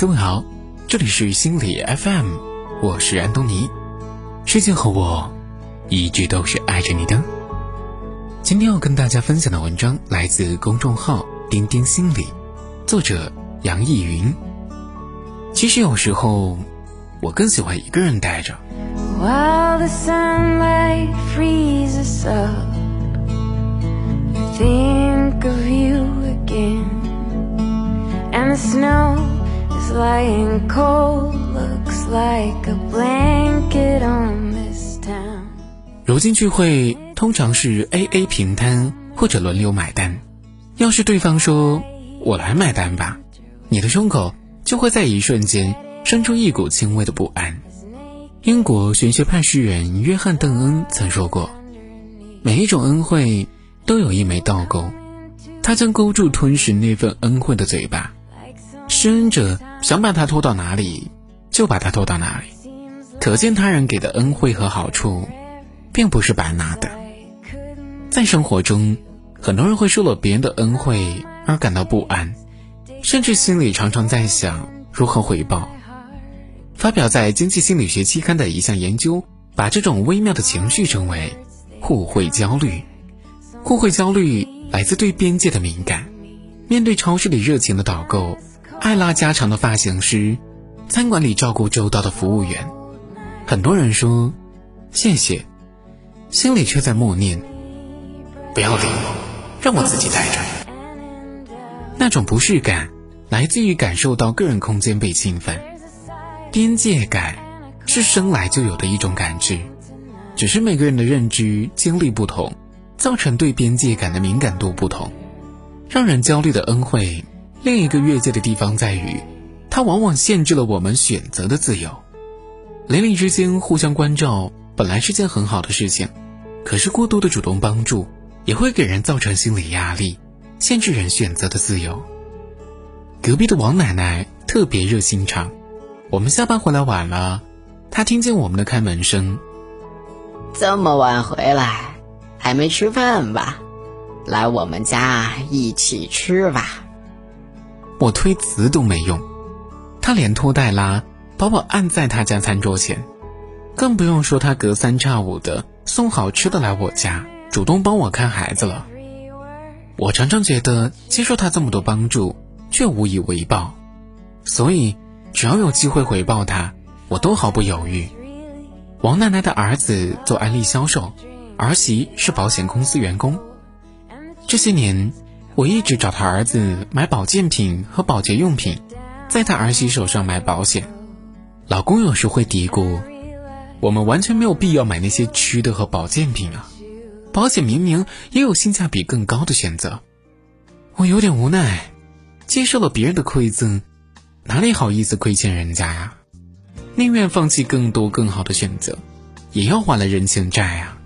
各位好，这里是心理 FM，我是安东尼。世界和我一直都是爱着你的。今天要跟大家分享的文章来自公众号“丁丁心理”，作者杨逸云。其实有时候，我更喜欢一个人待着。While the sunlight freezes up, think of you again, and the snow is lying cold, looks like a blanket on this town. 如今聚会通常是 A A 平摊或者轮流买单。要是对方说“我来买单吧”，你的胸口就会在一瞬间生出一股轻微的不安。英国玄学派诗人约翰·邓恩曾说过：“每一种恩惠都有一枚倒钩，它将勾住吞噬那份恩惠的嘴巴。施恩者想把它拖到哪里，就把它拖到哪里。可见他人给的恩惠和好处，并不是白拿的。在生活中，很多人会受了别人的恩惠而感到不安，甚至心里常常在想如何回报。”发表在《经济心理学期刊》的一项研究，把这种微妙的情绪称为“互惠焦虑”。互惠焦虑来自对边界的敏感。面对超市里热情的导购、爱拉家常的发型师、餐馆里照顾周到的服务员，很多人说“谢谢”，心里却在默念：“不要理我，让我自己待着。”那种不适感来自于感受到个人空间被侵犯。边界感是生来就有的一种感知，只是每个人的认知经历不同，造成对边界感的敏感度不同。让人焦虑的恩惠，另一个越界的地方在于，它往往限制了我们选择的自由。邻里之间互相关照本来是件很好的事情，可是过度的主动帮助也会给人造成心理压力，限制人选择的自由。隔壁的王奶奶特别热心肠。我们下班回来晚了，她听见我们的开门声。这么晚回来，还没吃饭吧？来我们家一起吃吧。我推辞都没用，他连拖带拉把我按在他家餐桌前，更不用说他隔三差五的送好吃的来我家，主动帮我看孩子了。我常常觉得接受他这么多帮助，却无以为报，所以。只要有机会回报他，我都毫不犹豫。王奶奶的儿子做安利销售，儿媳是保险公司员工。这些年，我一直找他儿子买保健品和保洁用品，在他儿媳手上买保险。老公有时会嘀咕：“我们完全没有必要买那些吃的和保健品啊，保险明明也有性价比更高的选择。”我有点无奈，接受了别人的馈赠。哪里好意思亏欠人家呀？宁愿放弃更多更好的选择，也要还了人情债啊。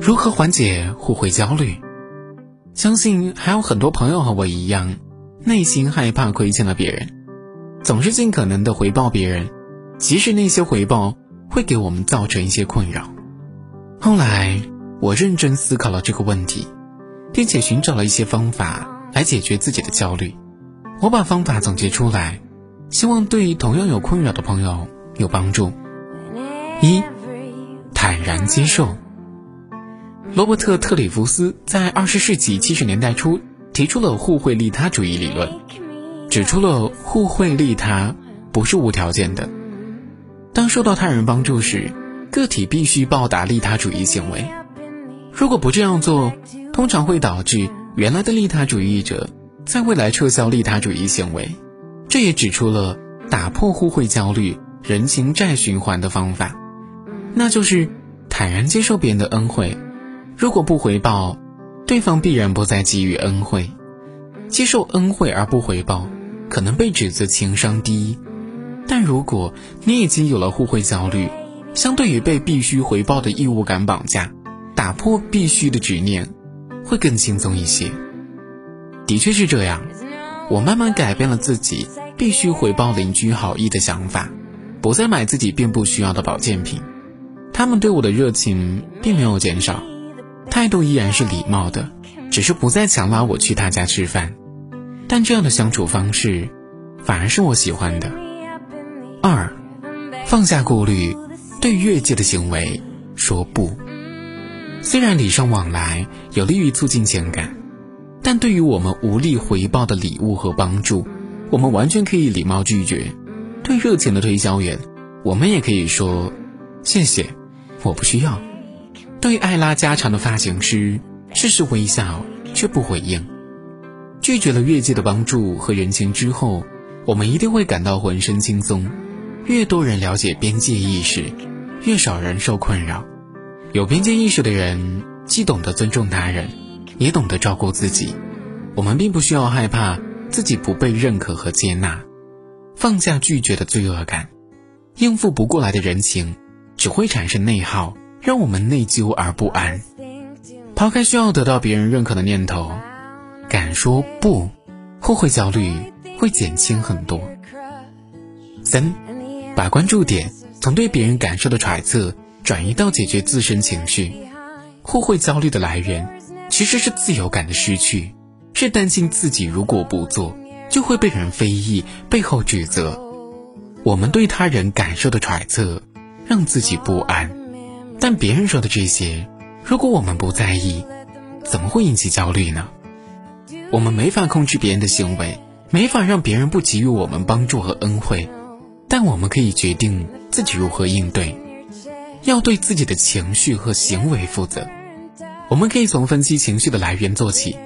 如何缓解互惠焦虑？相信还有很多朋友和我一样，内心害怕亏欠了别人，总是尽可能的回报别人，即使那些回报会给我们造成一些困扰。后来，我认真思考了这个问题，并且寻找了一些方法来解决自己的焦虑。我把方法总结出来，希望对同样有困扰的朋友有帮助。一，坦然接受。罗伯特·特里弗斯在二十世纪七十年代初提出了互惠利他主义理论，指出了互惠利他不是无条件的。当受到他人帮助时，个体必须报答利他主义行为。如果不这样做，通常会导致原来的利他主义者。在未来撤销利他主义行为，这也指出了打破互惠焦虑、人情债循环的方法，那就是坦然接受别人的恩惠。如果不回报，对方必然不再给予恩惠；接受恩惠而不回报，可能被指责情商低。但如果你已经有了互惠焦虑，相对于被必须回报的义务感绑架，打破必须的执念，会更轻松一些。的确是这样，我慢慢改变了自己必须回报邻居好意的想法，不再买自己并不需要的保健品。他们对我的热情并没有减少，态度依然是礼貌的，只是不再强拉我去他家吃饭。但这样的相处方式，反而是我喜欢的。二，放下顾虑。对越界的行为说不。虽然礼尚往来有利于促进情感，但对于我们无力回报的礼物和帮助，我们完全可以礼貌拒绝。对热情的推销员，我们也可以说谢谢，我不需要。对爱拉家常的发型师，试试微笑却不回应。拒绝了越界的帮助和人情之后，我们一定会感到浑身轻松。越多人了解边界意识。越少人受困扰，有边界意识的人既懂得尊重他人，也懂得照顾自己。我们并不需要害怕自己不被认可和接纳，放下拒绝的罪恶感，应付不过来的人情，只会产生内耗，让我们内疚而不安。抛开需要得到别人认可的念头，敢说不，后悔焦虑会减轻很多。三，把关注点。从对别人感受的揣测转移到解决自身情绪，互惠焦虑的来源其实是自由感的失去，是担心自己如果不做就会被人非议、背后指责。我们对他人感受的揣测让自己不安，但别人说的这些，如果我们不在意，怎么会引起焦虑呢？我们没法控制别人的行为，没法让别人不给予我们帮助和恩惠。但我们可以决定自己如何应对，要对自己的情绪和行为负责。我们可以从分析情绪的来源做起。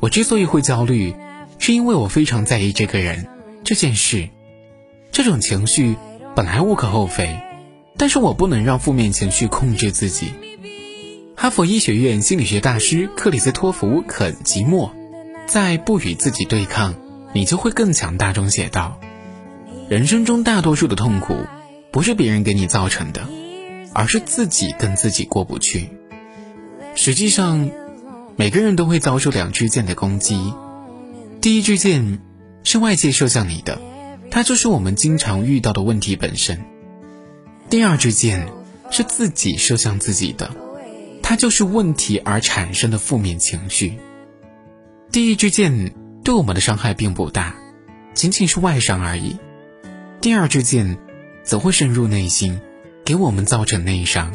我之所以会焦虑，是因为我非常在意这个人、这件事。这种情绪本来无可厚非，但是我不能让负面情绪控制自己。哈佛医学院心理学大师克里斯托弗·肯吉莫在《不与自己对抗，你就会更强大》中写道。人生中大多数的痛苦，不是别人给你造成的，而是自己跟自己过不去。实际上，每个人都会遭受两支箭的攻击。第一支箭是外界射向你的，它就是我们经常遇到的问题本身；第二支箭是自己射向自己的，它就是问题而产生的负面情绪。第一支箭对我们的伤害并不大，仅仅是外伤而已。第二支箭，则会深入内心，给我们造成内伤。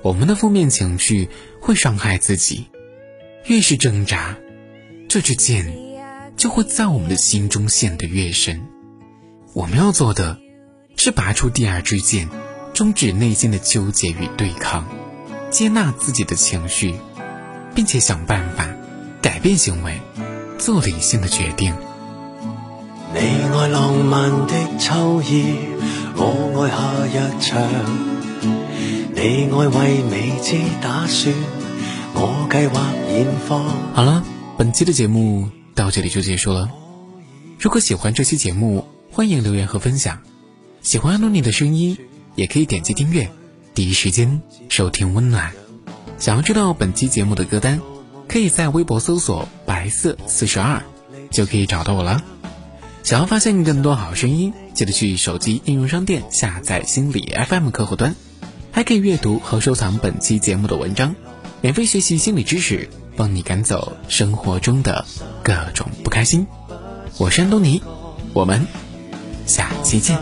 我们的负面情绪会伤害自己，越是挣扎，这支箭就会在我们的心中陷得越深。我们要做的，是拔出第二支箭，终止内心的纠结与对抗，接纳自己的情绪，并且想办法改变行为，做理性的决定。你爱浪漫的秋意，我爱夏日长。你爱为未知打算，我计划现放。好了，本期的节目到这里就结束了。如果喜欢这期节目，欢迎留言和分享。喜欢安妮的声音，也可以点击订阅，第一时间收听温暖。想要知道本期节目的歌单，可以在微博搜索“白色四十二”，就可以找到我了。想要发现更多好声音，记得去手机应用商店下载心理 FM 客户端，还可以阅读和收藏本期节目的文章，免费学习心理知识，帮你赶走生活中的各种不开心。我是安东尼，我们下期见。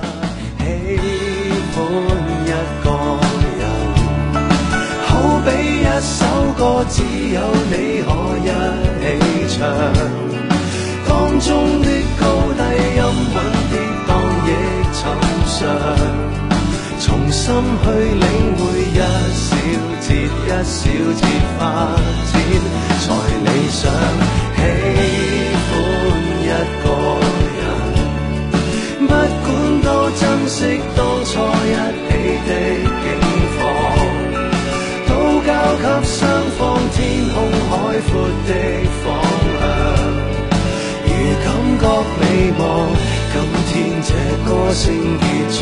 当中的高低音稳跌宕亦寻常，重新去领会一小一小节发展才理想。喜欢一个人，不管多珍惜当初一起的境况，都交给双方天空海阔的方向。如感觉美。望。今天这歌声结束，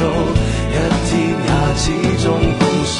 一天也始终碰上。